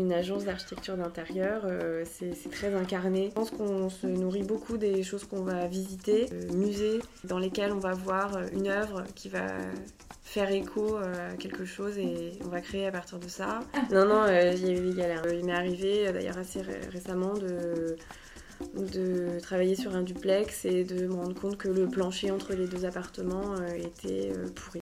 Une agence d'architecture d'intérieur, euh, c'est très incarné. Je pense qu'on se nourrit beaucoup des choses qu'on va visiter, euh, musées dans lesquels on va voir une œuvre qui va faire écho à quelque chose et on va créer à partir de ça. Ah. Non, non, il y a eu des galères. Il m'est arrivé d'ailleurs assez récemment de de travailler sur un duplex et de me rendre compte que le plancher entre les deux appartements était pourri.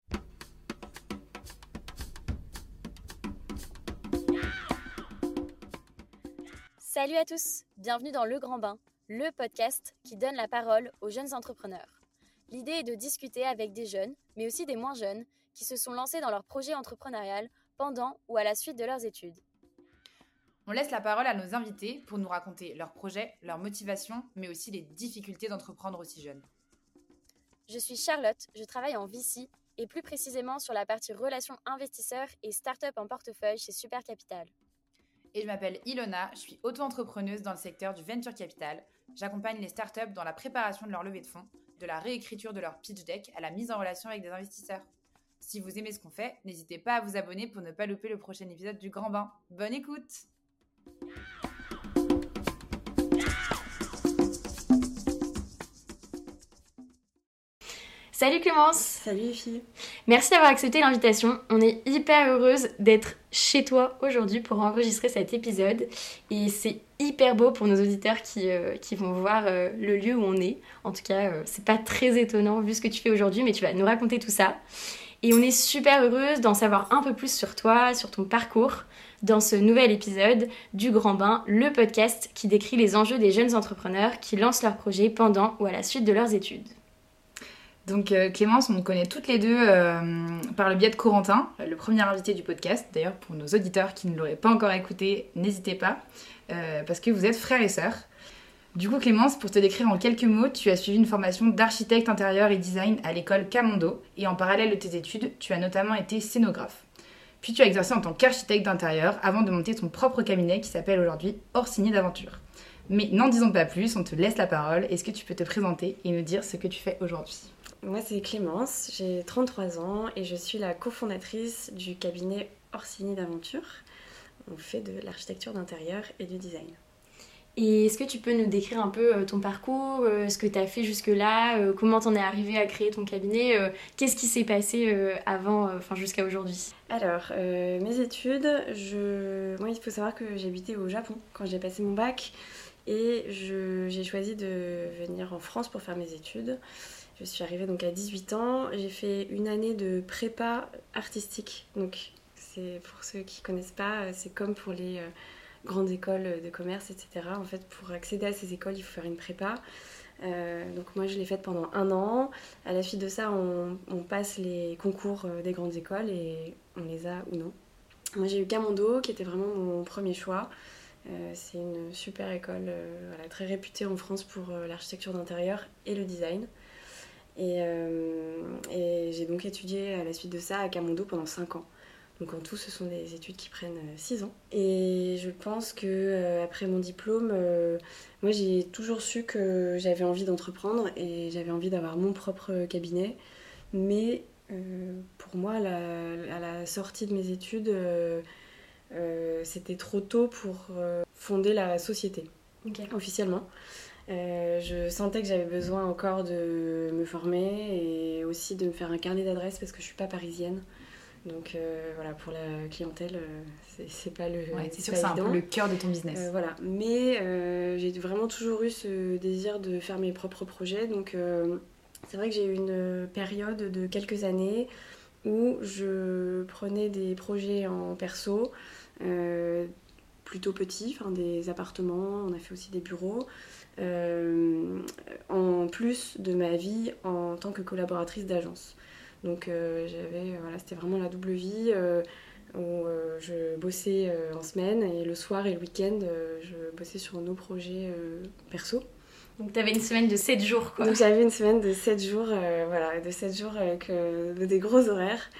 Salut à tous, bienvenue dans Le Grand Bain, le podcast qui donne la parole aux jeunes entrepreneurs. L'idée est de discuter avec des jeunes, mais aussi des moins jeunes, qui se sont lancés dans leur projet entrepreneurial pendant ou à la suite de leurs études. On laisse la parole à nos invités pour nous raconter leurs projets, leurs motivations, mais aussi les difficultés d'entreprendre aussi jeune. Je suis Charlotte, je travaille en VC et plus précisément sur la partie relations investisseurs et start-up en portefeuille chez Super Capital et je m'appelle Ilona, je suis auto-entrepreneuse dans le secteur du venture capital. J'accompagne les startups dans la préparation de leur levée de fonds, de la réécriture de leur pitch deck à la mise en relation avec des investisseurs. Si vous aimez ce qu'on fait, n'hésitez pas à vous abonner pour ne pas louper le prochain épisode du Grand Bain. Bonne écoute Salut Clémence Salut filles Merci d'avoir accepté l'invitation. On est hyper heureuse d'être chez toi aujourd'hui pour enregistrer cet épisode. Et c'est hyper beau pour nos auditeurs qui, euh, qui vont voir euh, le lieu où on est. En tout cas, euh, c'est pas très étonnant vu ce que tu fais aujourd'hui, mais tu vas nous raconter tout ça. Et on est super heureuse d'en savoir un peu plus sur toi, sur ton parcours, dans ce nouvel épisode du Grand Bain, le podcast qui décrit les enjeux des jeunes entrepreneurs qui lancent leurs projets pendant ou à la suite de leurs études. Donc euh, Clémence, on connaît toutes les deux euh, par le biais de Corentin, le premier invité du podcast. D'ailleurs, pour nos auditeurs qui ne l'auraient pas encore écouté, n'hésitez pas, euh, parce que vous êtes frères et sœurs. Du coup, Clémence, pour te décrire en quelques mots, tu as suivi une formation d'architecte intérieur et design à l'école Camondo, et en parallèle de tes études, tu as notamment été scénographe. Puis tu as exercé en tant qu'architecte d'intérieur avant de monter ton propre cabinet qui s'appelle aujourd'hui Orsini d'Aventure. Mais n'en disons pas plus, on te laisse la parole. Est-ce que tu peux te présenter et nous dire ce que tu fais aujourd'hui? Moi, c'est Clémence, j'ai 33 ans et je suis la cofondatrice du cabinet Orsini d'Aventure. On fait de l'architecture d'intérieur et du design. Et est-ce que tu peux nous décrire un peu euh, ton parcours, euh, ce que tu as fait jusque-là, euh, comment t'en es arrivé à créer ton cabinet, qu'est-ce qui s'est passé avant, enfin jusqu'à aujourd'hui? Alors, mes études, je... moi il faut savoir que j'habitais au Japon quand j'ai passé mon bac et j'ai choisi de venir en France pour faire mes études. Je suis arrivée donc à 18 ans. J'ai fait une année de prépa artistique. Donc, c'est pour ceux qui connaissent pas, c'est comme pour les euh, grandes écoles de commerce, etc. En fait, pour accéder à ces écoles, il faut faire une prépa. Euh, donc moi je l'ai faite pendant un an. À la suite de ça, on, passe les concours euh, des grandes écoles et on les a ou non. Moi j'ai eu Camondo qui était vraiment mon premier choix. c'est une super école très réputée en France pour l'architecture d'intérieur et le design. Euh, et, j'ai donc étudié à la suite de ça à Camondo pendant 5 ans. Donc en tout, ce sont des études qui prennent 6 euh, ans. Et je pense que euh, après mon diplôme, moi j'ai toujours su que j'avais envie d'entreprendre et j'avais envie d'avoir mon propre cabinet. Mais pour moi, à la sortie de mes études, c'était trop tôt pour fonder la société officiellement. Euh, je sentais que j'avais besoin encore de me former et aussi de me faire un carnet d'adresses parce que je suis pas parisienne. Donc euh, voilà, pour la clientèle, euh, c'est pas le. c'est sûr que c'est un peu le cœur de ton business. voilà, mais j'ai vraiment toujours eu ce désir de faire mes propres projets. Donc c'est vrai que j'ai eu une période de quelques années où je prenais des projets en perso, plutôt petits, des appartements, on a fait aussi des bureaux. Euh, en plus de ma vie en tant que collaboratrice d'agence. Donc euh, j'avais, voilà, c'était vraiment la double vie euh, où je bossais en semaine et le soir et le week-end, je bossais sur nos projets perso. Donc tu avais une semaine de 7 jours quoi. Donc j'avais une semaine de 7 jours, voilà, de 7 jours avec des gros horaires.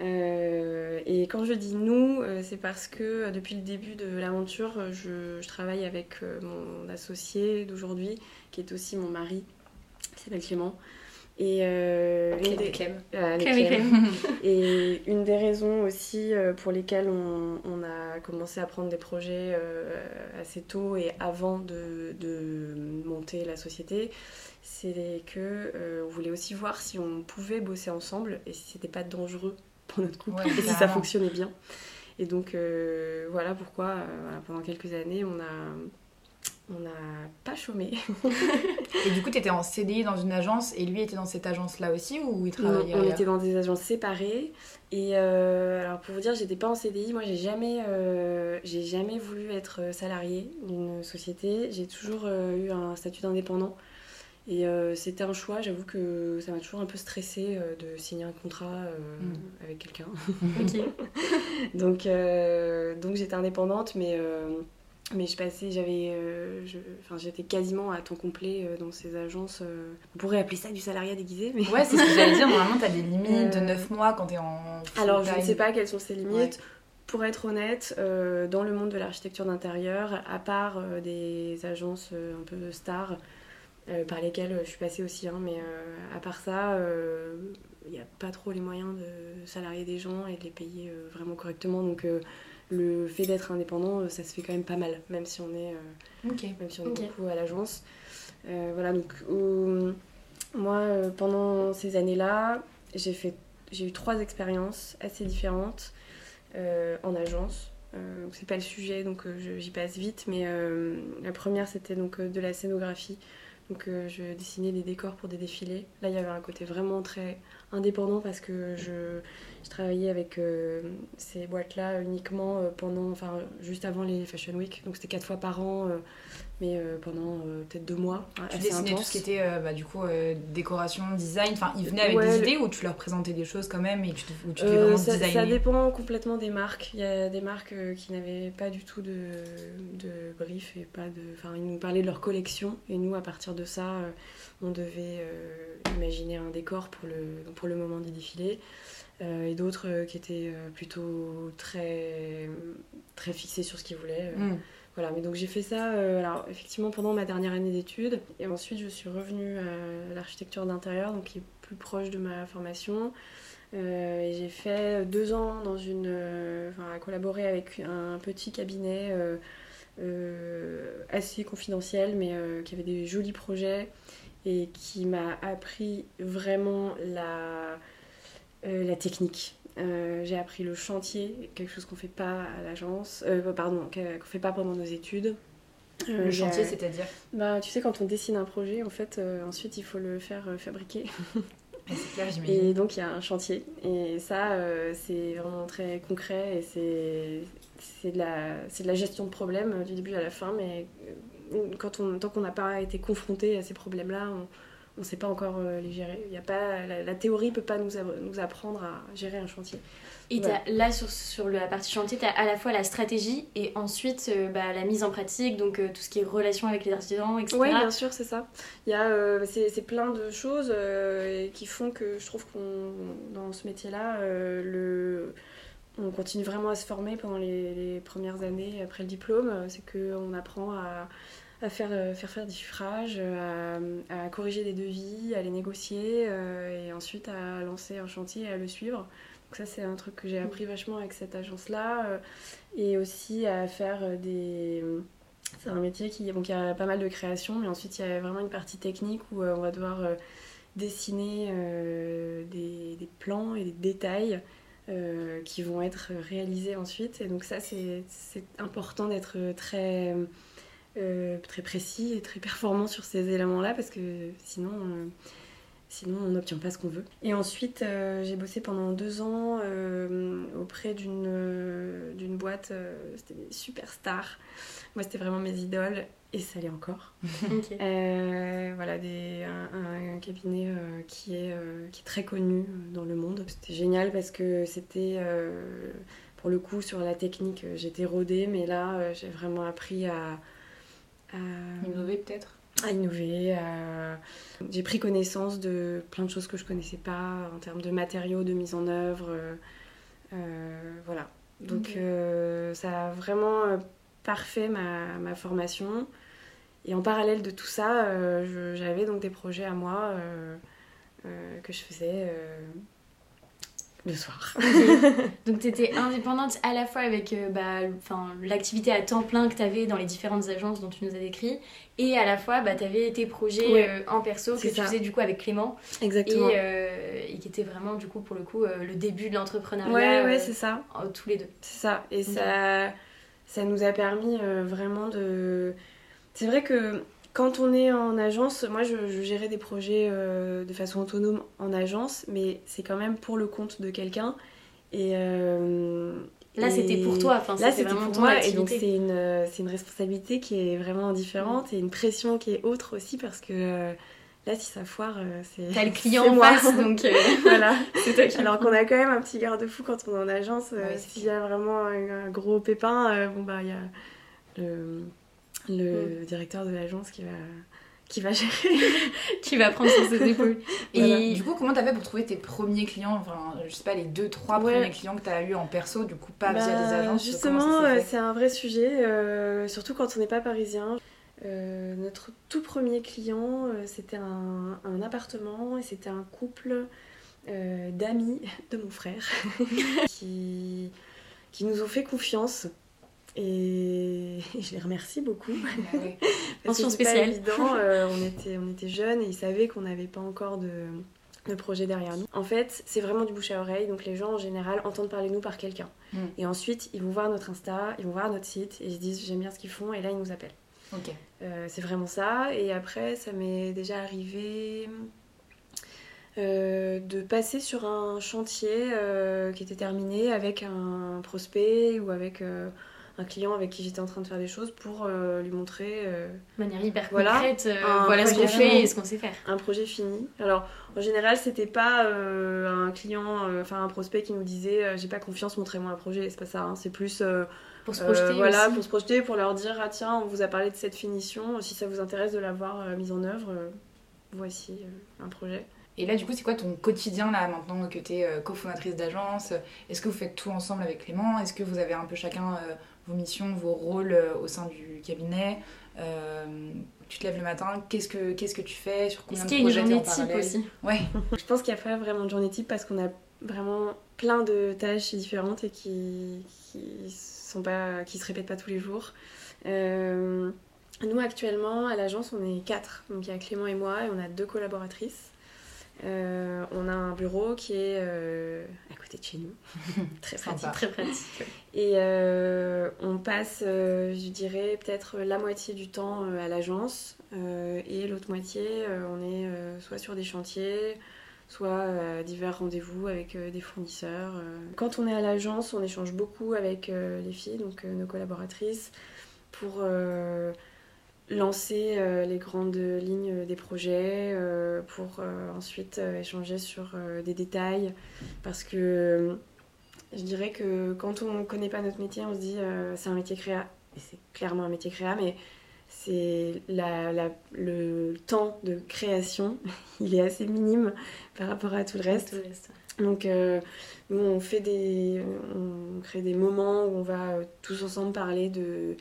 Euh, et quand je dis nous, euh, c'est parce que euh, depuis le début de l'aventure, je, travaille avec mon associé d'aujourd'hui, qui est aussi mon mari, qui s'appelle Clément. Et euh, une des... Clem et Clem. Clem. Et une des raisons aussi euh, pour lesquelles on, on a commencé à prendre des projets euh, assez tôt et avant de, de monter la société, c'est que euh, on voulait aussi voir si on pouvait bosser ensemble et si c'était pas dangereux pour notre couple Ouais, et si ça fonctionnait bien. Et donc euh, voilà pourquoi euh, pendant quelques années on a on n'a pas chômé. Et du coup, t'étais en CDI dans une agence et lui était dans cette agence-là aussi ou il Non, travaillait on était dans des agences séparées. Et euh, alors pour vous dire, j'étais pas en CDI. Moi, j'ai jamais, j'ai jamais voulu être salariée d'une société. J'ai toujours eu un statut d'indépendant. Et euh, c'était un choix. J'avoue que ça m'a toujours un peu stressé de signer un contrat euh, Mm. avec quelqu'un. Ok. donc euh, donc j'étais indépendante, mais euh, mais je passais, j'avais, euh, j'étais quasiment à temps complet euh, dans ces agences. euh, on pourrait appeler ça du salariat déguisé, mais Ouais, c'est ce que j'allais dire. Normalement, t'as des limites de Euh, 9 mois quand t'es en. Alors, je ne sais pas quelles sont ses limites. Ouais. Pour être honnête, euh, dans le monde de l'architecture d'intérieur, à part euh, des agences euh, un peu stars, euh, par lesquelles je suis passée aussi, hein, mais euh, à part ça, il n'y a pas trop les moyens de salarier des gens et de les payer euh, vraiment correctement. Donc, euh, le fait d'être indépendant, euh, ça se fait quand même pas mal, même si on est euh, Ok. même si on est beaucoup à l'agence. Euh, voilà, donc euh, moi, euh, pendant ces années-là, j'ai fait, j'ai eu trois expériences assez différentes euh, en agence. Euh, c'est pas le sujet, donc euh, j'y passe vite. Mais euh, la première, c'était donc euh, de la scénographie. Donc euh, je dessinais des décors pour des défilés. Là, il y avait un côté vraiment très indépendant parce que je, travaillais avec euh, ces boîtes-là uniquement euh, pendant, enfin, juste avant les Fashion Week. Donc c'était quatre fois par an, mais euh, pendant euh, peut-être deux mois. hein, Tu assez dessinais tout ce qui était euh, bah, du coup décoration, design. Enfin, ils venaient avec Ouais, des le- idées ou tu leur présentais des choses quand même et tu, te- ou tu vraiment ça, ça dépend complètement des marques. Il y a des marques qui n'avaient pas du tout de, de brief et pas de. Enfin, ils nous parlaient de leur collection et nous, à partir de ça, on devait imaginer un décor pour le, pour le moment du défilé. Euh, et d'autres euh, qui étaient euh, plutôt très, très fixés sur ce qu'ils voulaient. Hmm. Voilà, mais donc j'ai fait ça, euh, alors effectivement pendant ma dernière année d'études, et ensuite je suis revenue à l'architecture d'intérieur, donc qui est plus proche de ma formation. Euh, j'ai fait deux ans dans une, euh, enfin, à collaborer avec un petit cabinet euh, euh, assez confidentiel, mais euh, qui avait des jolis projets et qui m'a appris vraiment euh, la technique. Euh, j'ai appris le chantier, quelque chose qu'on fait pas à l'agence, euh, pardon, qu'on fait pas pendant nos études. Euh, Le j'ai- chantier, c'est-à-dire bah, tu sais, quand on dessine un projet, en fait, euh, ensuite il faut le faire euh, fabriquer. Clair. Et donc il y a un chantier. Et ça, euh, c'est vraiment très concret et c'est c'est de, la- c'est de la gestion de problèmes euh, du début à la fin. Mais euh, quand on, tant qu'on n'a pas été confronté à ces problèmes-là, on ne sait pas encore euh, les gérer. Y a pas, la, la théorie ne peut pas nous, nous apprendre à gérer un chantier. Et là, sur, sur la partie chantier, tu as à la fois la stratégie et ensuite euh, bah, la mise en pratique, donc euh, tout ce qui est relation avec les artisans, etc. Oui, bien sûr, c'est ça. Il y a, euh, c'est, plein de choses qui font que je trouve qu'on, dans ce métier-là, le, on continue vraiment à se former pendant les, les premières années après le diplôme. C'est qu'on apprend à, à faire, euh, faire faire des chiffrages, euh, à, à corriger des devis, à les négocier euh, et ensuite à lancer un chantier et à le suivre. Donc ça, c'est un truc que j'ai appris vachement avec cette agence-là. et aussi à faire des... C'est un métier qui... Donc il y a pas mal de création, mais ensuite il y a vraiment une partie technique où on va devoir dessiner euh, des, des plans et des détails euh, qui vont être réalisés ensuite. Et donc ça, c'est c'est important d'être très, euh, très précis et très performant sur ces éléments-là parce que sinon... euh, Sinon, on n'obtient pas ce qu'on veut. Et ensuite, euh, j'ai bossé pendant deux ans auprès d'une d'une boîte. c'était des superstars. Moi, c'était vraiment mes idoles. Et ça l'est encore. Voilà, des, un, un cabinet qui, est, qui est très connu dans le monde. C'était génial parce que c'était, pour le coup, sur la technique, j'étais rodée, mais là, j'ai vraiment appris à, Innover peut-être? À innover. à- J'ai pris connaissance de plein de choses que je connaissais pas en termes de matériaux, de mise en œuvre. euh, euh, voilà. Donc euh, ça a vraiment euh, parfait ma, ma formation. Et en parallèle de tout ça, euh, j'avais donc des projets à moi. euh, que je faisais le soir. Donc tu étais indépendante à la fois avec euh, bah, l'activité à temps plein que tu avais dans les différentes agences dont tu nous as décrit et à la fois bah, tu avais tes projets euh, en perso que tu faisais du coup avec Clément. Exactement. Euh, et, qui était vraiment du coup pour le coup le début de l'entrepreneuriat. Ouais, ouais, c'est ça. tous les deux. C'est ça. Et ça, ça nous a permis vraiment de... C'est vrai que quand on est en agence, moi je, gérais des projets euh, de façon autonome en agence, mais c'est quand même pour le compte de quelqu'un. Et euh, là c'était pour toi, enfin, là c'était pour moi, et donc c'est une, une responsabilité qui est vraiment différente et une pression qui est autre aussi parce que euh, là si ça foire, c'est. T'as le client en face donc voilà. Alors qu'on a quand même un petit garde-fou quand on est en agence, s'il y a vraiment un, un gros pépin, bon bah il y a le le mm. directeur de l'agence qui va qui va gérer, qui va prendre sur ses épaules. Et du coup, comment t'as fait pour trouver tes premiers clients? Enfin, je sais pas, les deux, trois premiers clients que t'as eu en perso, du coup, pas via des bah, agences Justement, c'est un vrai sujet, euh, surtout quand on n'est pas parisien. Euh, notre tout premier client, euh, c'était un, un, appartement et c'était un couple d'amis de mon frère qui, qui nous ont fait confiance et je les remercie beaucoup. Mention spéciale. évident, euh, on, était, on était jeunes et ils savaient qu'on n'avait pas encore de, de, projet derrière nous. En fait, c'est vraiment du bouche à oreille, donc les gens en général entendent parler de nous par quelqu'un. Hmm. Et ensuite, ils vont voir notre Insta, ils vont voir notre site et ils se disent j'aime bien ce qu'ils font et là ils nous appellent. Euh, c'est vraiment ça. Et après, ça m'est déjà arrivé. Euh, de passer sur un chantier qui était terminé avec un prospect ou avec un client avec qui j'étais en train de faire des choses pour euh, lui montrer euh, de manière hyper concrète euh, voilà ce qu'on fait et ce qu'on sait faire. un projet fini. Alors en général c'était pas un client enfin un prospect qui nous disait j'ai pas confiance montrez-moi un projet. C'est pas ça hein. c'est plus pour se projeter voilà pour se projeter pour leur dire ah tiens on vous a parlé de cette finition. Si ça vous intéresse de l'avoir mise en œuvre voici un projet et là, du coup, c'est quoi ton quotidien là maintenant que tu es cofondatrice d'agence? Est-ce que vous faites tout ensemble avec Clément? Est-ce que vous avez un peu chacun vos missions, vos rôles euh, au sein du cabinet? Euh, tu te lèves le matin, qu'est-ce que, qu'est-ce que tu fais? Sur combien Est-ce qu'il y a une journée type aussi? Ouais. Je pense qu'il n'y a pas vraiment de journée type parce qu'on a vraiment plein de tâches différentes et qui qui sont pas qui se répètent pas tous les jours. Nous actuellement à l'agence on est quatre, donc il y a Clément et moi et on a deux collaboratrices. Euh, on a un bureau qui est euh, à côté de chez nous. très pratique. Très pratique. Et euh, on passe, je dirais, peut-être la moitié du temps à l'agence. et l'autre moitié, on est soit sur des chantiers, soit à divers rendez-vous avec des fournisseurs. Quand on est à l'agence, on échange beaucoup avec les filles, donc nos collaboratrices, pour lancer euh, les grandes lignes des projets euh, pour euh, ensuite échanger sur des détails. Parce que je dirais que quand on ne connaît pas notre métier on se dit c'est un métier créa et c'est clairement un métier créa mais c'est la, le temps de création il est assez minime par rapport à tout le reste, donc nous on fait des on crée des moments où on va tous ensemble parler de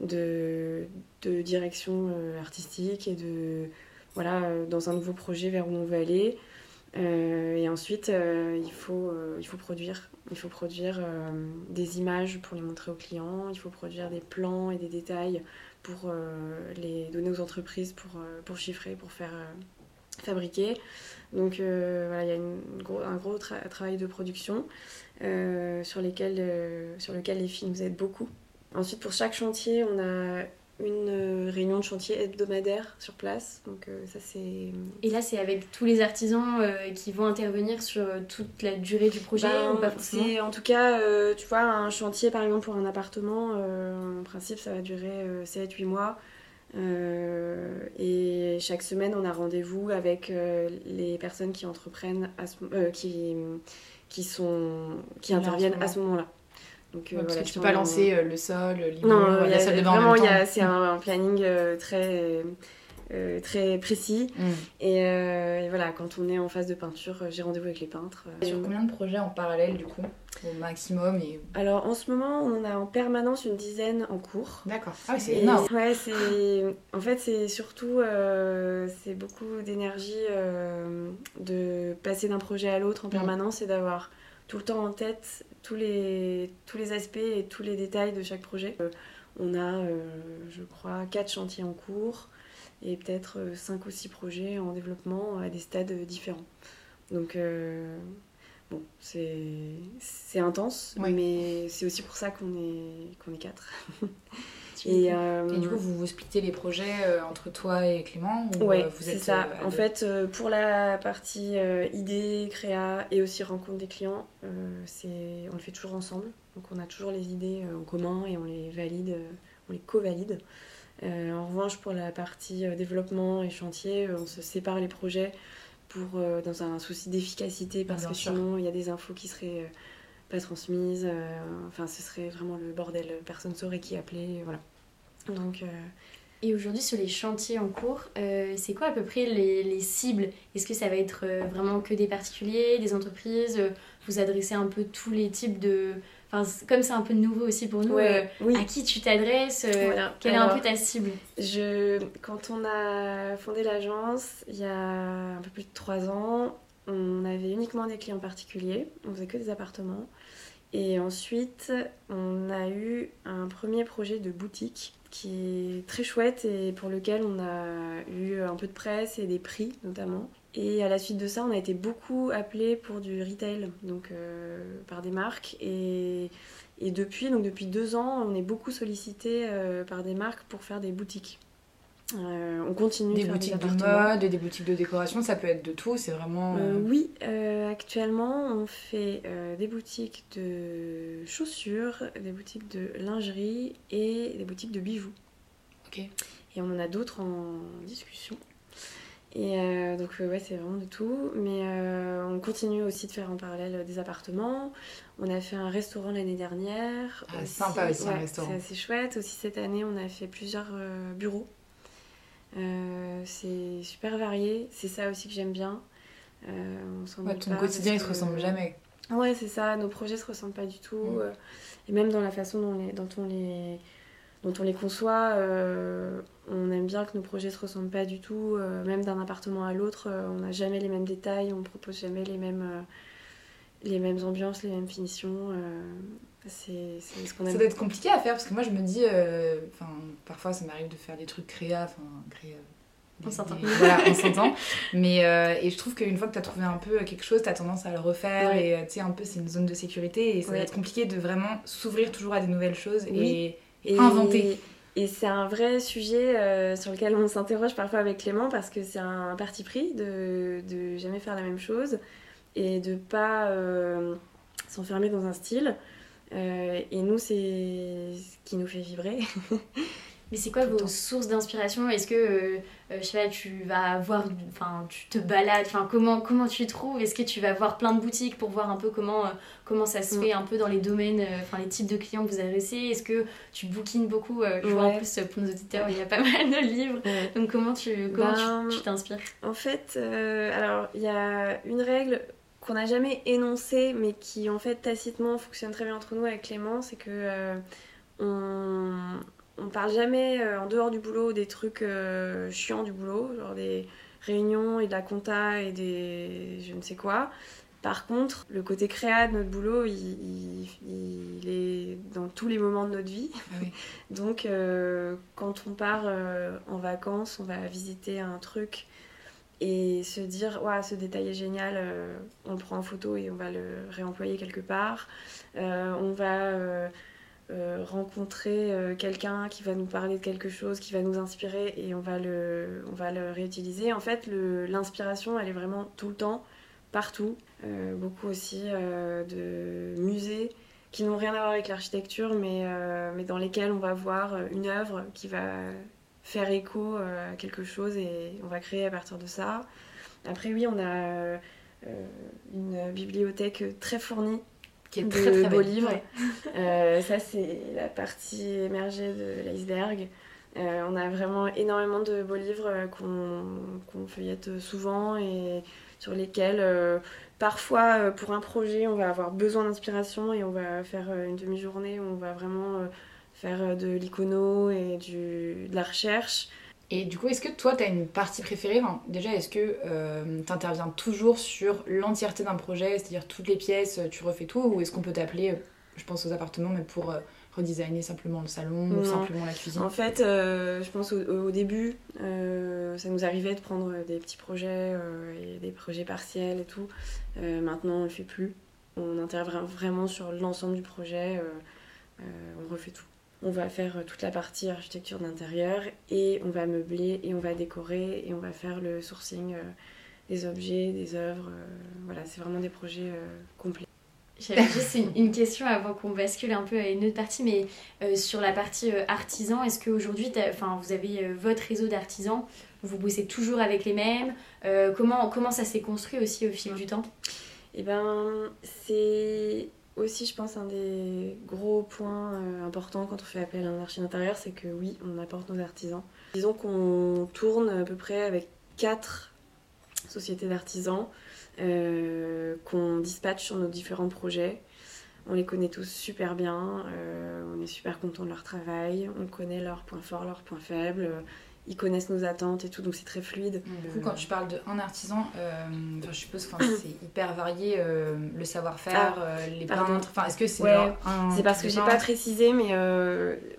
de, direction euh, artistique et de voilà euh, dans un nouveau projet vers où on veut aller. Euh, et ensuite, il, faut, il faut produire. Il faut produire des images pour les montrer aux clients. Il faut produire des plans et des détails pour les donner aux entreprises pour, pour chiffrer, pour faire fabriquer. Donc voilà, il y a un gros travail de production sur, lesquels, sur lequel les filles nous aident beaucoup. Ensuite, pour chaque chantier, on a une euh, réunion de chantier hebdomadaire sur place. Donc euh, ça c'est. Et là c'est avec tous les artisans euh, qui vont intervenir sur toute la durée du projet ben, ou pas forcément En tout cas, tu vois, un chantier par exemple pour un appartement, en principe ça va durer 7-8 mois. et chaque semaine on a rendez-vous avec les personnes qui entreprennent, à qui, qui, sont, qui interviennent à ce moment-là. Donc, euh, voilà, tu peux pas lancer euh, le sol, l'immeuble, la salle de bain en même temps. c'est un, planning euh, très euh, très précis. Mm. Et, euh, et voilà, quand on est en phase de peinture, euh, j'ai rendez-vous avec les peintres. Sur combien de projets en parallèle du coup Au maximum et... Alors en ce moment, on a en permanence une dizaine en cours. D'accord. Ah oui, c'est énorme. Ouais, c'est. En fait, c'est surtout. euh, c'est beaucoup d'énergie euh, de passer d'un projet à l'autre en Mm. permanence et d'avoir tout le temps en tête tous les, tous les aspects et tous les détails de chaque projet. Euh, on a, euh, je crois, quatre chantiers en cours et peut-être euh, cinq ou six projets en développement à des stades différents. Donc. Bon, c'est intense, Ouais. mais c'est aussi pour ça qu'on est, qu'on est quatre. Et, euh, Et du coup, vous vous splittez les projets euh, entre toi et Clément ou Ouais, euh, c'est ça. en deux fait, pour la partie idée, créa et aussi rencontre des clients, c'est on le fait toujours ensemble. Donc on a toujours les idées en commun et on les valide, on les co-valide. En revanche, pour la partie développement et chantier, on se sépare les projets pour euh, dans un souci d'efficacité parce Bien que sûr. sinon il y a des infos qui seraient euh, pas transmises. euh, enfin, ce serait vraiment le bordel. Personne saurait qui appeler. Voilà. Donc Et aujourd'hui, sur les chantiers en cours, c'est quoi à peu près les, les cibles? Est-ce que ça va être vraiment que des particuliers, des entreprises? Vous adressez un peu tous les types de... Enfin, comme c'est un peu nouveau aussi pour nous, ouais, oui. euh, à qui tu t'adresses euh, Voilà. Quelle est un peu ta cible Je, quand on a fondé l'agence, il y a un peu plus de trois ans, on avait uniquement des clients particuliers, on faisait que des appartements. Et ensuite, on a eu un premier projet de boutique qui est très chouette et pour lequel on a eu un peu de presse et des prix notamment. Et à la suite de ça, on a été beaucoup appelé pour du retail, donc euh, par des marques. Et, depuis deux ans, on est beaucoup sollicité euh, par des marques pour faire des boutiques. Euh, on continue Des de faire boutiques des de mode, des boutiques de décoration, ça peut être de tout, c'est vraiment... Euh, euh, oui, euh, actuellement, on fait des boutiques de chaussures, des boutiques de lingerie et des boutiques de bijoux. Ok. Et on en a d'autres en discussion. Et donc, ouais, c'est vraiment de tout. Mais on continue aussi de faire en parallèle des appartements. On a fait un restaurant l'année dernière. Ah, sympa aussi, un restaurant. C'est assez chouette. Aussi, cette année, on a fait plusieurs bureaux. Euh, c'est super varié. C'est ça aussi que j'aime bien. Euh, on ouais, ton quotidien, il se ressemble jamais. Ouais, c'est ça. Nos projets se ressemblent pas du tout. Et même dans la façon dont, les, dont, on, les, dont on les conçoit, euh, on aime bien que nos projets se ressemblent pas du tout. euh, même d'un appartement à l'autre, euh, on n'a jamais les mêmes détails, on propose jamais les mêmes, les mêmes ambiances, les mêmes finitions. C'est c'est ce qu'on aime. Ça doit être compliqué à faire parce que moi je me dis, euh, enfin parfois ça m'arrive de faire des trucs créa, enfin créa. On s'entend. des- Voilà, on s'entend. Mais euh, et je trouve qu'une fois que tu as trouvé un peu quelque chose, tu as tendance à le refaire Ouais. et euh, tu sais un peu c'est une zone de sécurité et ça va Ouais. être compliqué de vraiment s'ouvrir toujours à des nouvelles choses Oui. et Et- inventer. Et c'est un vrai sujet euh, sur lequel on s'interroge parfois avec Clément parce que c'est un parti pris de, de jamais faire la même chose et de pas euh, s'enfermer dans un style. Euh, et nous, c'est ce qui nous fait vibrer. Mais c'est quoi Tout vos sources d'inspiration? Est-ce que, euh, je sais pas, tu vas voir, enfin, tu te balades, enfin, comment, comment tu trouves? Est-ce que tu vas voir plein de boutiques pour voir un peu comment, euh, comment ça se Mm. fait un peu dans les domaines, euh, enfin, les types de clients que vous adressez? Est-ce que tu bookines beaucoup? Je vois en plus, pour nos auditeurs, il y a pas mal de livres. Donc, comment tu comment tu- Ben, tu t'inspires? En fait, alors il y a une règle qu'on n'a jamais énoncée, mais qui en fait tacitement fonctionne très bien entre nous avec Clément, c'est que euh, on, on parle jamais euh, en dehors du boulot des trucs euh, chiants du boulot, genre des réunions et de la compta et des je ne sais quoi. Par contre, le côté créa de notre boulot, il, il- il est dans tous les moments de notre vie. Ah oui. Donc, euh, quand on part euh, en vacances, on va visiter un truc et se dire Waouh, ce détail est génial, euh, on le prend en photo et on va le réemployer quelque part. Euh, on va euh, rencontrer quelqu'un qui va nous parler de quelque chose, qui va nous inspirer et on va le, on va le réutiliser. En fait, l'inspiration, elle est vraiment tout le temps, partout. Beaucoup aussi de musées qui n'ont rien à voir avec l'architecture, mais, mais dans lesquels on va voir une œuvre qui va faire écho euh, à quelque chose et on va créer à partir de ça. Après, oui, on a euh, euh, une bibliothèque très fournie Qui est de très très beaux livres. Ouais. Euh, ça, c'est la partie émergée de l'iceberg. on a vraiment énormément de beaux livres qu'on feuillette souvent et sur lesquels parfois pour un projet on va avoir besoin d'inspiration et on va faire une demi-journée où on va vraiment faire de l'icono et du, de la recherche. Et du coup, est-ce que toi, tu as une partie préférée? Déjà, est-ce que euh, tu interviens toujours sur l'entièreté d'un projet, c'est-à-dire toutes les pièces, tu refais tout Ou est-ce qu'on peut t'appeler, je pense aux appartements, mais pour euh, redesigner simplement le salon ou simplement la cuisine? En fait, euh, je pense au, début, ça nous arrivait de prendre des petits projets et des projets partiels et tout. maintenant, on ne le fait plus. On intervient vraiment sur l'ensemble du projet. on refait tout. On va faire euh, toute la partie architecture d'intérieur et on va meubler et on va décorer et on va faire le sourcing euh, des objets, des œuvres. Euh, voilà, c'est vraiment des projets complets. J'avais juste une, question avant qu'on bascule un peu à une autre partie, mais sur la partie artisan, est-ce qu'aujourd'hui, vous avez votre réseau d'artisans, vous bossez toujours avec les mêmes comment, comment ça s'est construit aussi au fil du temps? Eh ben, c'est aussi, je pense, un des gros points euh, importants quand on fait appel à un archi d'intérieur, c'est que oui, on apporte nos artisans. Disons qu'on tourne à peu près avec quatre sociétés d'artisans euh, qu'on dispatche sur nos différents projets. On les connaît tous super bien, euh, on est super content de leur travail, on connaît leurs points forts, leurs points faibles, ils connaissent nos attentes et tout, donc c'est très fluide. Du coup, quand tu parles d'un artisan, euh, je suppose que c'est hyper varié euh, le savoir-faire, ah, euh, les peintres. Enfin, est-ce que c'est ouais, C'est parce que j'ai pas précisé, mais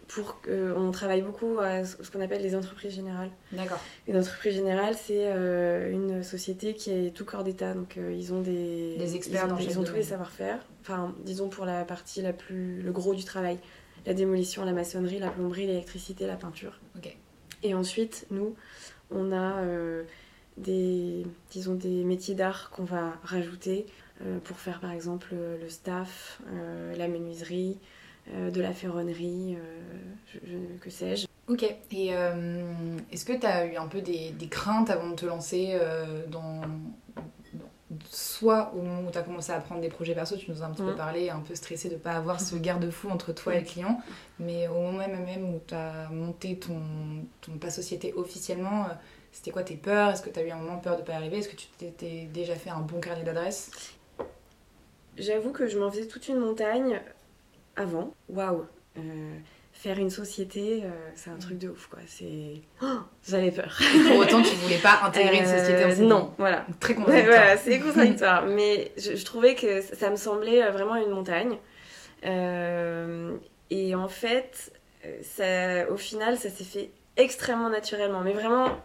pour on travaille beaucoup à ce qu'on appelle les entreprises générales. D'accord. Une entreprise générale, c'est une société qui est tout corps d'État, donc ils ont des, des experts ils ont, dans ils ont tous les savoir-faire. Enfin, disons pour la partie la plus, le gros du travail, la démolition, la maçonnerie, la plomberie, l'électricité, la peinture. Ok. Et ensuite, nous, on a euh, des, disons, des métiers d'art qu'on va rajouter euh, pour faire par exemple le staff, euh, la menuiserie, de la ferronnerie, que sais-je. Ok, et est-ce que tu as eu un peu des, craintes avant de te lancer dans, soit au moment où tu as commencé à prendre des projets perso, tu nous as un petit peu mmh. parlé, un peu stressé de ne pas avoir ce garde-fou entre toi et le client, mais au moment même où tu as monté ton, ton, ta société officiellement, euh, c'était quoi tes peurs? Est-ce que tu as eu un moment peur de ne pas y arriver? Est-ce que tu t'étais déjà fait un bon carnet d'adresses? J'avoue que je m'en faisais toute une montagne avant. Waouh. Euh, faire une société, euh, c'est un truc de ouf, quoi. C'est... Oh, j'avais peur. Pour autant, tu voulais pas intégrer une société en euh, Non, voilà. Très contradictoire. voilà, c'est contradictoire. Mais je, trouvais que ça, me semblait euh, vraiment une montagne. et en fait, ça, au final, ça s'est fait extrêmement naturellement. Mais vraiment,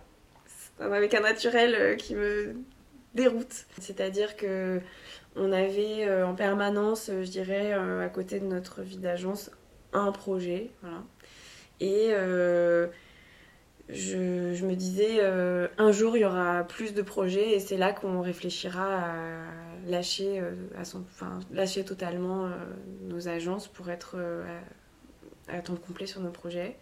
avec un naturel qui me déroute. C'est-à-dire que on avait en permanence, je dirais, à côté de notre vie d'agence, un projet. Et euh, je, me disais, euh, un jour, il y aura plus de projets et c'est là qu'on réfléchira à lâcher, euh, à son, enfin, lâcher totalement nos agences pour être à, temps complet sur nos projets.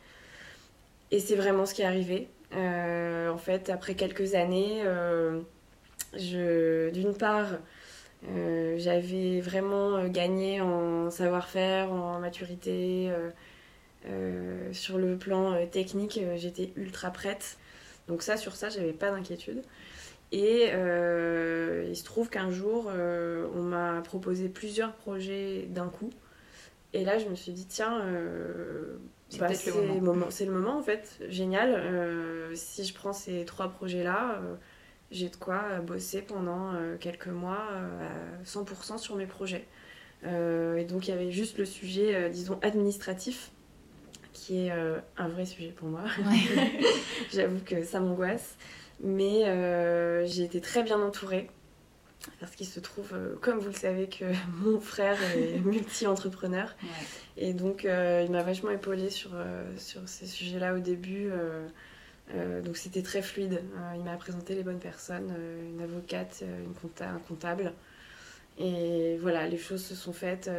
Et c'est vraiment ce qui est arrivé. en fait, après quelques années, d'une part, euh, j'avais vraiment euh, gagné en savoir-faire, en maturité. Euh, sur le plan technique, j'étais ultra prête. Donc ça, sur ça, j'avais pas d'inquiétude. Et il se trouve qu'un jour, on m'a proposé plusieurs projets d'un coup. Et là, je me suis dit, tiens, c'est bah, le, moment. le moment en fait. Génial. si je prends ces trois projets-là, j'ai de quoi euh, bosser pendant euh, quelques mois euh, à 100% sur mes projets. et donc il y avait juste le sujet, disons, administratif, qui est un vrai sujet pour moi. J'avoue que ça m'angoisse. Mais j'ai été très bien entourée. Parce qu'il se trouve, comme vous le savez, que mon frère est multi-entrepreneur. Et donc, il m'a vachement épaulée sur, sur ces sujets-là au début. Euh, donc c'était très fluide. Euh, il m'a présenté les bonnes personnes, euh, une avocate, une un comptable. Et voilà, les choses se sont faites.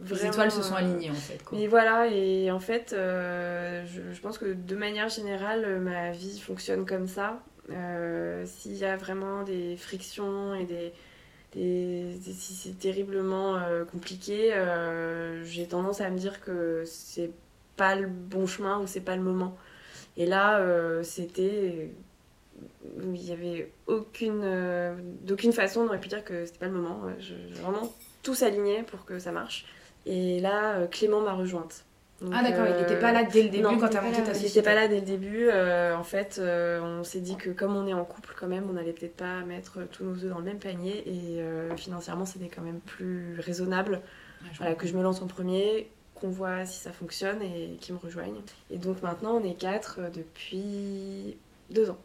les étoiles se sont alignées en fait. Mais voilà, et en fait, je, pense que de manière générale, ma vie fonctionne comme ça. S'il y a vraiment des frictions et des, si c'est terriblement compliqué, j'ai tendance à me dire que c'est pas le bon chemin ou c'est pas le moment. Et là, euh, c'était. Il n'y avait aucune. euh, d'aucune façon, on aurait pu dire que c'était pas le moment. Je- vraiment tout s'aligné pour que ça marche. Et là, euh, Clément m'a rejointe. Donc, Ah d'accord, il euh, n'était pas là dès le début non, quand monté ta il n'était pas là dès le début. euh, en fait, euh, on s'est dit que comme on est en couple quand même, on n'allait peut-être pas mettre tous nos œufs dans le même panier. Et euh, financièrement, c'était quand même plus raisonnable voilà, que je me lance en premier, qu'on voit si ça fonctionne et qu'ils me rejoignent. Et donc maintenant, on est quatre euh, depuis deux ans.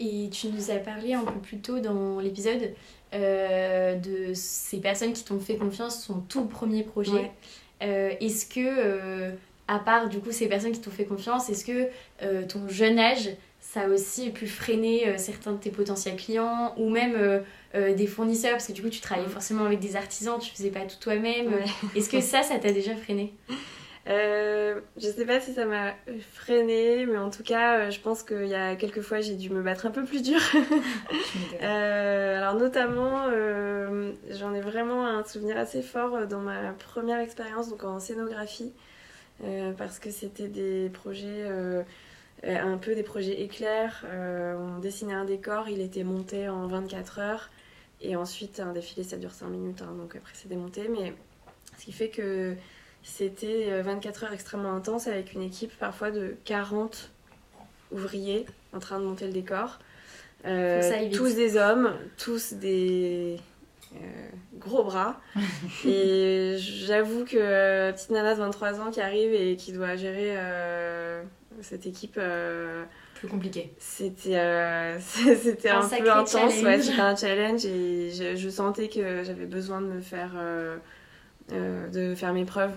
Et tu nous as parlé un peu plus tôt dans l'épisode euh, de ces personnes qui t'ont fait confiance, son tout premier projet. Ouais. Euh, est-ce que, euh, à part du coup ces personnes qui t'ont fait confiance, est-ce que ton jeune âge, ça a aussi pu freiner euh, certains de tes potentiels clients ou même euh, euh, des fournisseurs Parce que du coup, tu travaillais Mm. forcément avec des artisans, tu faisais pas tout toi-même. Ouais. Est-ce que ça, ça t'a déjà freiné? Euh, je sais pas si ça m'a freiné, mais en tout cas, euh, je pense qu'il y a quelques fois, j'ai dû me battre un peu plus dur. Euh, alors notamment, j'en ai vraiment un souvenir assez fort dans ma première expérience, donc en scénographie, parce que c'était des projets, un peu des projets éclairs. Euh, on dessinait un décor, il était monté en 24 heures, et ensuite un défilé ça dure 5 minutes, hein, donc après c'est démonté, mais ce qui fait que c'était euh, 24 heures extrêmement intenses avec une équipe parfois de 40 ouvriers en train de monter le décor. Euh, tous des hommes, tous des euh, gros bras. et j'avoue que euh, petite nana de 23 ans qui arrive et qui doit gérer euh, cette équipe, euh, Plus compliqué. c'était euh, c'était Un peu intense. challenge. Ouais, c'était un challenge et je, je sentais que j'avais besoin de me faire, euh, euh, de faire mes preuves.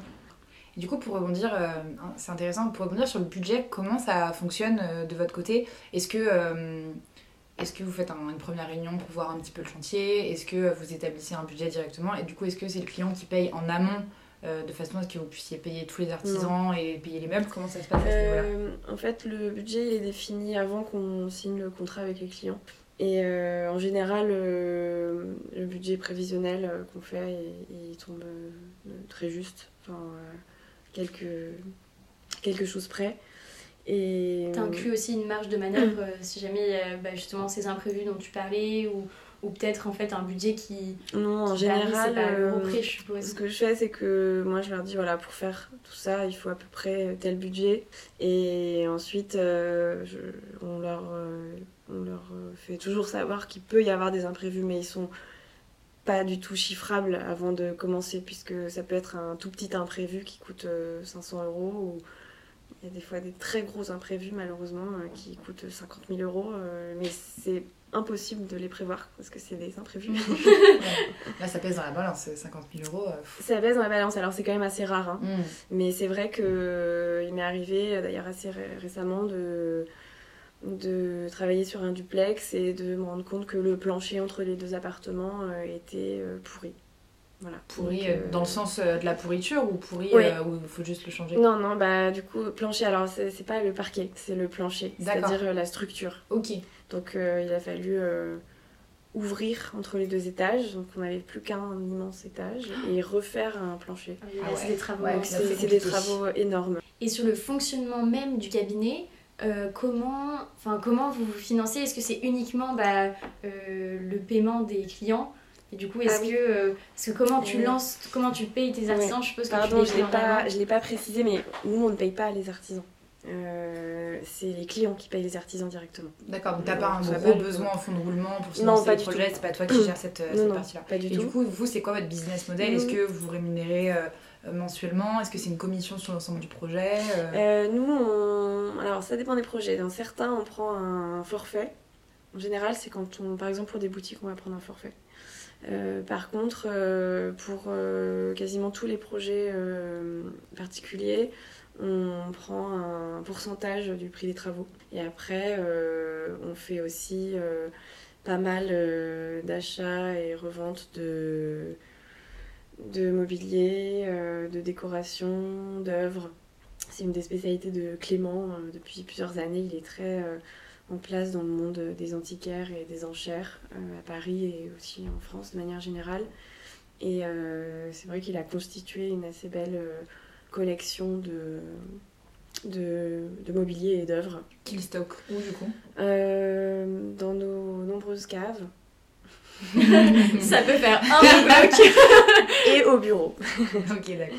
Du coup, pour rebondir, euh, c'est intéressant, pour rebondir sur le budget, comment ça fonctionne euh, de votre côté? Est-ce que, euh, est-ce que vous faites un- une première réunion pour voir un petit peu le chantier? Est-ce que vous établissez un budget directement? Et du coup, est-ce que c'est le client qui paye en amont euh, de façon à ce que vous puissiez payer tous les artisans et payer les meubles? Comment ça se passe Euh, en fait, le budget est défini avant qu'on signe le contrat avec les clients. Et euh, en général, euh, le budget prévisionnel euh, qu'on fait, il, il tombe euh, très juste, enfin, euh, quelques, quelque chose près. Et T'inclus aussi une marge de manœuvre euh, si jamais il y a bah, justement ces imprévus dont tu parlais ou, ou peut-être en fait un budget qui, non, en qui général, pas euh, près, je suppose. Ce que je fais, c'est que moi, je leur dis, voilà, pour faire tout ça, il faut à peu près tel budget. Et ensuite, euh, je- on, leur, euh, on leur euh, fait toujours savoir qu'il peut y avoir des imprévus, mais ils sont pas du tout chiffrables avant de commencer, puisque ça peut être un tout petit imprévu qui coûte euh, 500 euros, ou il y a des fois des très gros imprévus, malheureusement, euh, qui coûtent 50 000 euros, euh, mais c'est impossible de les prévoir, parce que c'est des imprévus. Là, ça pèse dans la balance, 50 000 euros. euh. Ça baisse dans la balance, alors c'est quand même assez rare. hein. Mm. Mais c'est vrai que euh, il m'est arrivé euh, d'ailleurs assez ré- récemment de, de travailler sur un duplex et de me rendre compte que le plancher entre les deux appartements euh, était euh, pourri. Voilà. Pourri Donc, euh, euh, dans le sens euh, de la pourriture ou pourri Ouais. euh, où il faut juste le changer Non, non, bah du coup, plancher, alors c'est pas le parquet, c'est le plancher, c'est-à-dire euh, la structure. Ok. Donc euh, il a fallu euh, ouvrir entre les deux étages, donc on n'avait plus qu'un immense étage, et refaire un plancher. Ah, c'est des travaux. Ouais, c'est des travaux énormes. Et sur le fonctionnement même du cabinet, euh, comment, enfin, comment vous vous financez? Est-ce que c'est uniquement bah, euh, le paiement des clients et du coup, est-ce Ah oui. que, euh, parce que comment tu Oui. lances, comment tu payes tes artisans Je suppose que Pardon, tu je les l'ai pas, je l'ai pas précisé, mais nous on ne paye pas les artisans. Euh, c'est les clients qui payent les artisans directement. D'accord, donc t'as pas un gros besoin en fonds de roulement pour Non, financer pas le du projet, tout. c'est pas toi qui gères cette, euh, partie-là. pas du Et tout. du coup, vous, c'est quoi votre business model? Est-ce que vous vous rémunérez euh, euh, mensuellement? Est-ce que c'est une commission sur l'ensemble du projet Euh, Euh, nous, on... alors ça dépend des projets. Dans certains, on prend un forfait. En général, c'est quand on, par exemple, pour des boutiques, on va prendre un forfait. Euh, par contre, euh, pour euh, quasiment tous les projets particuliers, on prend un pourcentage du prix des travaux. Et après, on fait aussi pas mal d'achats et reventes de, de mobilier, de décoration, d'œuvres. C'est une des spécialités de Clément depuis plusieurs années. Il est très en place dans le monde des antiquaires et des enchères euh, à Paris et aussi en France de manière générale. Et euh, c'est vrai qu'il a constitué une assez belle euh, collection de, de, de mobilier et d'œuvres. Qu'il stocke où du coup? Euh, dans nos nombreuses caves Ça peut faire un bloc. et au bureau. Ok, d'accord.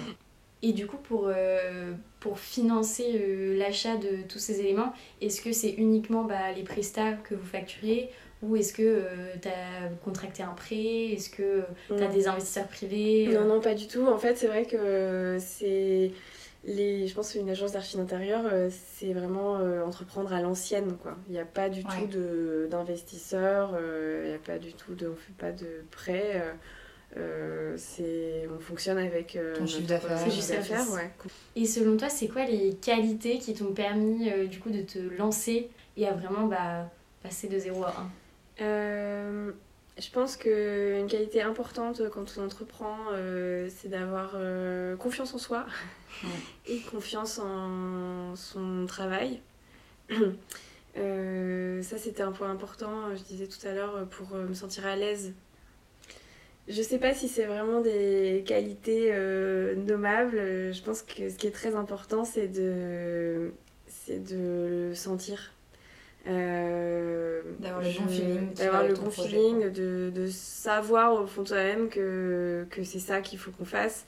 Et du coup, pour, euh, pour financer euh, l'achat de tous ces éléments, est-ce que c'est uniquement bah, les prestats que vous facturez ou est-ce que tu as contracté un prêt? Est-ce que tu as des investisseurs privés? Non, non, pas du tout. En fait, c'est vrai que c'est. Les, je pense qu'une agence d'archi d'intérieur, euh, c'est vraiment euh, entreprendre à l'ancienne. quoi. Il n'y a pas du Ouais. tout d'investisseurs, euh, il n'y a pas du tout de. On fait pas de prêts. Euh, c'est, on fonctionne avec euh, Ton chiffre notre d'affaires. ouais. Et selon toi, c'est quoi les qualités qui t'ont permis euh, du coup de te lancer et à vraiment bah, passer de 0 à 1 Euh, je pense qu'une qualité importante quand on entreprend, euh, c'est d'avoir euh, confiance en soi et confiance en son travail. Euh, ça, c'était un point important, je disais tout à l'heure, pour me sentir à l'aise. Je sais pas si c'est vraiment des qualités euh, nommables. Je pense que ce qui est très important, c'est de, c'est de le sentir. Euh, D'avoir le bon feeling D'avoir le bon projet, feeling, de, de savoir au fond de toi-même que, que c'est ça qu'il faut qu'on fasse.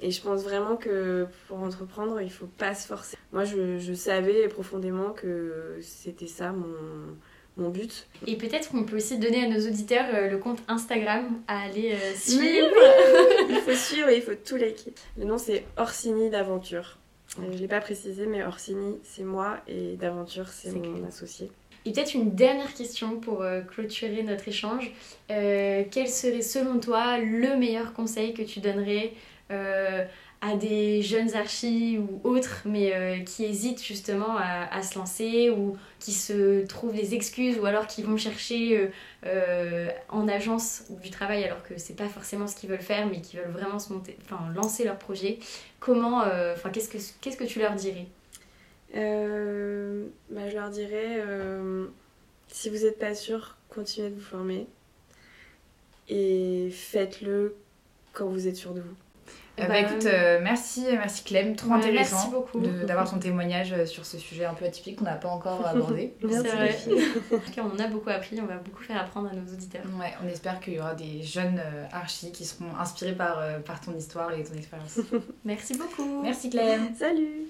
Et je pense vraiment que pour entreprendre, il faut pas se forcer. Moi, je, je savais profondément que c'était ça mon, mon but. Et peut-être qu'on peut aussi donner à nos auditeurs euh, le compte Instagram à aller euh, suivre. Il faut suivre et il faut tout liker. Le nom, c'est Orsini d'Aventure. Euh, Je l'ai pas précisé, mais Orsini, c'est moi et d'Aventure, c'est mon clair. associé. Et peut-être une dernière question pour clôturer notre échange. Quel serait selon toi le meilleur conseil que tu donnerais à des jeunes archis ou autres, mais euh, qui hésitent justement à, se lancer ou qui se trouvent des excuses ou alors qui vont chercher euh, euh, en agence du travail alors que c'est pas forcément ce qu'ils veulent faire, mais qui veulent vraiment se lancer leur projet. Comment, enfin qu'est-ce que tu leur dirais? Bah, je leur dirais, si vous n'êtes pas sûr, continuez de vous former. Et faites-le quand vous êtes sûr de vous. Euh, bah, Bah, écoute, euh, merci, merci Clem, trop Ouais, intéressant merci beaucoup. de- d'avoir ton témoignage euh, sur ce sujet un peu atypique qu'on n'a pas encore abordé. Merci, vrai. on a beaucoup appris, on va beaucoup faire apprendre à nos auditeurs. Ouais, on espère qu'il y aura des jeunes euh, archis qui seront inspirés par, euh, par ton histoire et ton expérience. Merci beaucoup. merci Clem. Salut